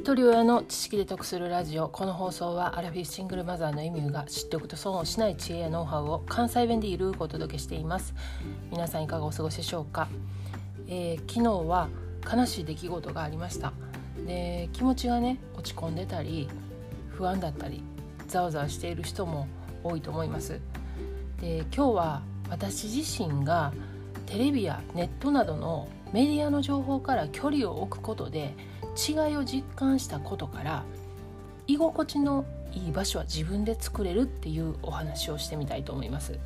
一人親の知識で得するラジオ。この放送はアラフィフシングルマザーのエミューが知っておくと損をしない知恵やノウハウを関西弁でゆるくお届けしています。皆さんいかがお過ごしでしょうか、えー、昨日は悲しい出来事がありました。で気持ちがね落ち込んでたり不安だったりざわざわしている人も多いと思います。で今日は私自身がテレビやネットなどのメディアの情報から距離を置くことで違いを実感したことから居心地のいい場所は自分で作れるっていうお話をしてみたいと思います。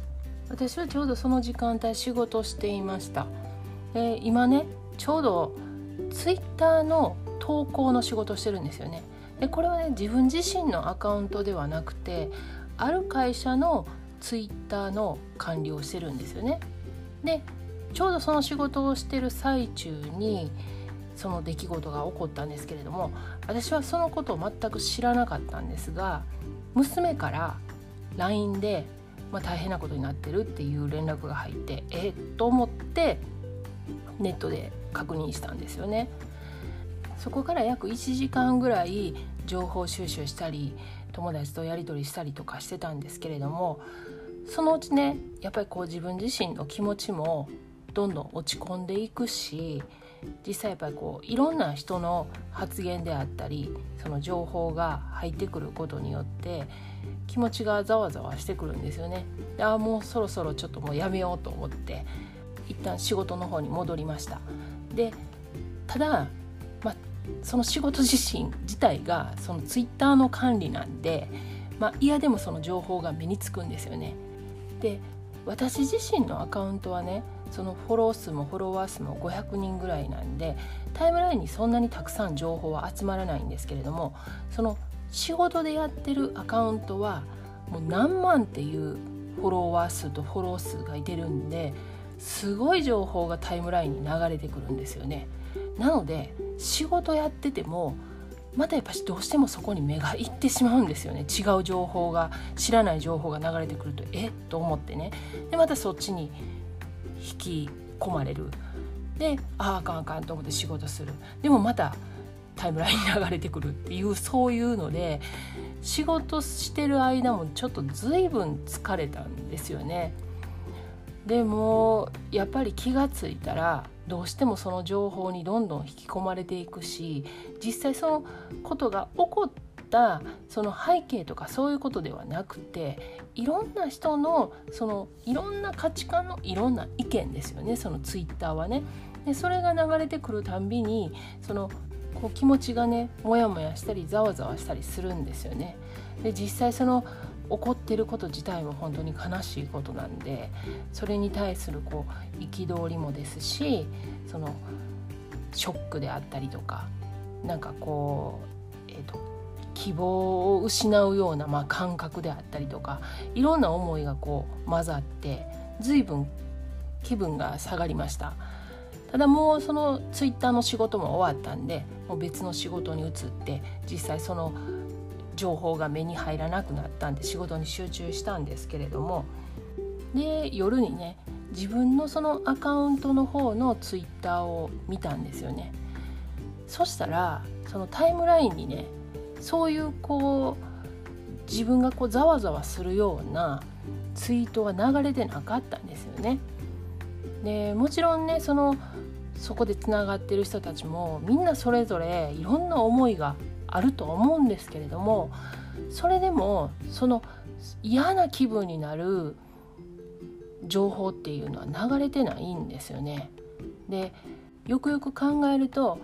私はちょうどその時間帯仕事していました。で今ねちょうどツイッターの投稿の仕事してるんですよね。でこれはね自分自身のアカウントではなくてある会社のツイッターの管理をしてるんですよね。でちょうどその仕事をしてる最中にその出来事が起こったんですけれども私はそのことを全く知らなかったんですが娘から LINE で、まあ、大変なことになってるっていう連絡が入ってえっ？と思ってネットで確認したんですよね。そこから約1時間ぐらい情報収集したり友達とやり取りしたりとかしてたんですけれどもそのうちねやっぱりこう自分自身の気持ちもどんどん落ち込んでいくし実際やっぱりこういろんな人の発言であったりその情報が入ってくることによって気持ちがざわざわしてくるんですよね。ああもうそろそろちょっともうやめようと思って一旦仕事の方に戻りました。でただ、まあ、その仕事自身自体がそのツイッターの管理なんで、まあ、嫌でもその情報が目につくんですよね。で私自身のアカウントはねそのフォロー数もフォロワー数も500人ぐらいなんでタイムラインにそんなにたくさん情報は集まらないんですけれどもその仕事でやってるアカウントはもう何万っていうフォロワー数とフォロー数がいてるんですごい情報がタイムラインに流れてくるんですよね。なので仕事やっててもまたやっぱしどうしてもそこに目がいってしまうんですよね。違う情報が知らない情報が流れてくるとえ？っと思ってね。でまたそっちに引き込まれるであああかんあかんと思って仕事するでもまたタイムラインに流れてくるっていう そういうので仕事してる間もちょっと随分疲れたんですよね。でもやっぱり気が付いたらどうしてもその情報にどんどん引き込まれていくし実際そのことが起こったその背景とかそういうことではなくていろんな人のそのいろんな価値観のいろんな意見ですよねそのツイッターはね。でそれが流れてくるたんびにそのこう気持ちがねモヤモヤしたりざわざわしたりするんですよね。で実際その起こってること自体も本当に悲しいことなんでそれに対するこう憤りもですしそのショックであったりとかなんかこう、希望を失うような、まあ、感覚であったりとかいろんな思いがこう混ざって随分気分が下がりました。ただもうそのツイッターの仕事も終わったんでもう別の仕事に移って実際その情報が目に入らなくなったんで仕事に集中したんですけれどもで夜にね自分のそのアカウントの方のツイッターを見たんですよね。そしたらそのタイムラインにねそういうこう自分がこうざわざわするようなツイートは流れてなかったんですよねでもちろんねそのそこでつながってる人たちもみんなそれぞれいろんな思いがあると思うんですけれどもそれでもその嫌な気分になる情報っていうのは流れてないんですよね。でよくよく考えると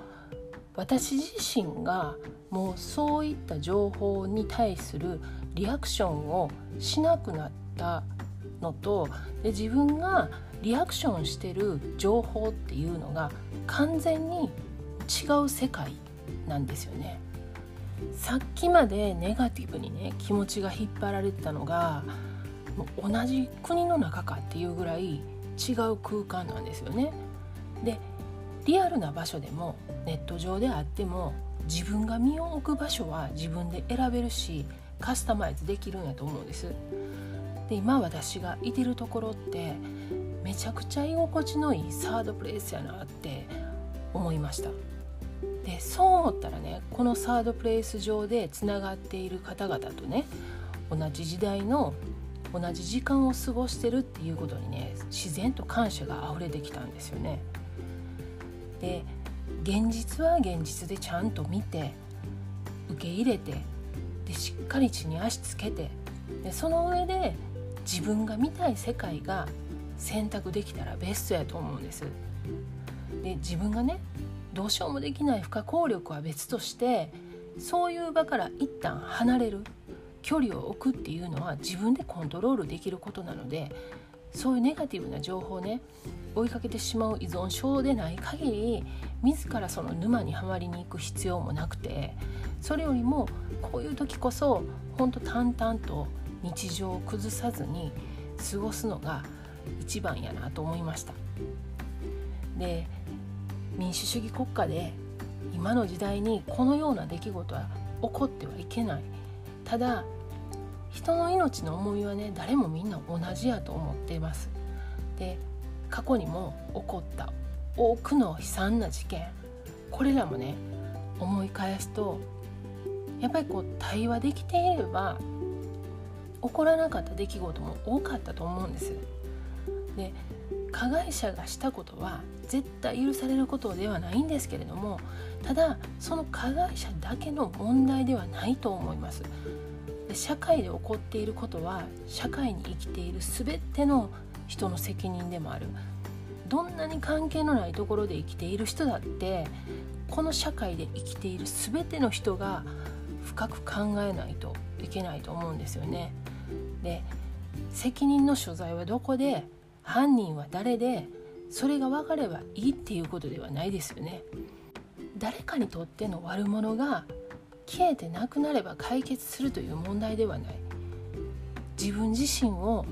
私自身がもうそういった情報に対するリアクションをしなくなったのとで自分がリアクションしてる情報っていうのが完全に違う世界なんですよね。さっきまでネガティブにね気持ちが引っ張られてたのが同じ国の中かっていうぐらい違う空間なんですよね。でリアルな場所でもネット上であっても自分が身を置く場所は自分で選べるしカスタマイズできるんやと思うんです。で今私がいてるところってめちゃくちゃ居心地のいいサードプレイスやなって思いました。でそう思ったらねこのサードプレイス上でつながっている方々とね同じ時代の同じ時間を過ごしてるっていうことにね自然と感謝が溢れてきたんですよね。で現実は現実でちゃんと見て受け入れてでしっかり地に足つけてでその上で自分が見たい世界が選択できたらベストやと思うんです。で自分がねどうしようもできない不可抗力は別としてそういう場から一旦離れる距離を置くっていうのは自分でコントロールできることなのでそういうネガティブな情報ね追いかけてしまう依存症でない限り自らその沼にはまりに行く必要もなくてそれよりもこういう時こそ本当淡々と日常を崩さずに過ごすのが一番やなと思いました。で民主主義国家で今の時代にこのような出来事は起こってはいけないただ人の命の重みはね誰もみんな同じやと思っていますで過去にも起こった多くの悲惨な事件これらもね思い返すとやっぱりこう対話できていれば起こらなかった出来事も多かったと思うんです。で加害者がしたことは絶対許されることではないんですけれどもただその加害者だけの問題ではないと思います。社会で起こっていることは社会に生きている全ての人の責任でもあるどんなに関係のないところで生きている人だってこの社会で生きている全ての人が深く考えないといけないと思うんですよね。で責任の所在はどこで犯人は誰でそれが分かればいいっていうことではないですよね。誰かにとっての悪者が消えてなくなれば解決するという問題ではない自分自身を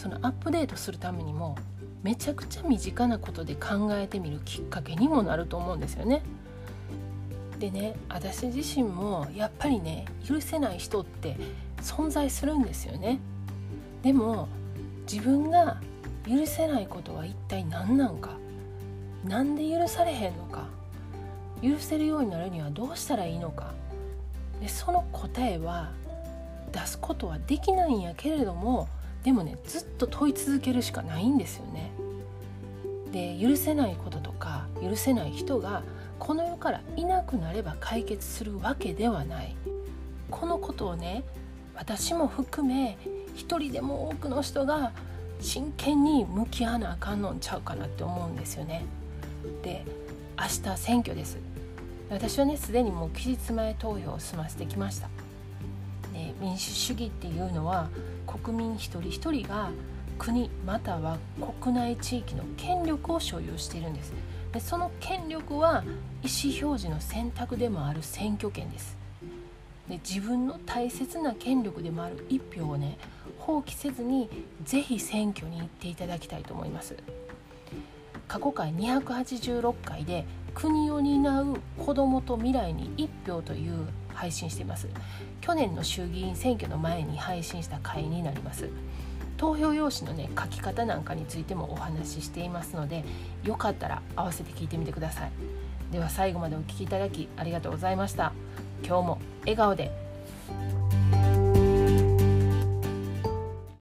そのアップデートするためにもめちゃくちゃ身近なことで考えてみるきっかけにもなると思うんですよね。でね私自身もやっぱりね許せない人って存在するんですよね。でも自分が許せないことは一体何なんか？何で許されへんのか？許せるようになるにはどうしたらいいのか？でその答えは出すことはできないんやけれどもでもねずっと問い続けるしかないんですよね。で許せないこととか許せない人がこの世からいなくなれば解決するわけではないこのことをね私も含め一人でも多くの人が真剣に向き合わなあかんのんちゃうかなって思うんですよね。で明日選挙です私はねすでにもう期日前投票を済ませてきましたで民主主義っていうのは国民一人一人が国または国内地域の権力を所有しているんです。でその権力は意思表示の選択でもある選挙権です。で自分の大切な権力でもある一票をね放棄せずにぜひ選挙に行っていただきたいと思います。過去回286回で国を担う子どもと未来に1票という配信しています。去年の衆議院選挙の前に配信した回になります。投票用紙のね書き方なんかについてもお話ししていますのでよかったら合わせて聞いてみてください。では最後までお聴きいただきありがとうございました。今日も笑顔で。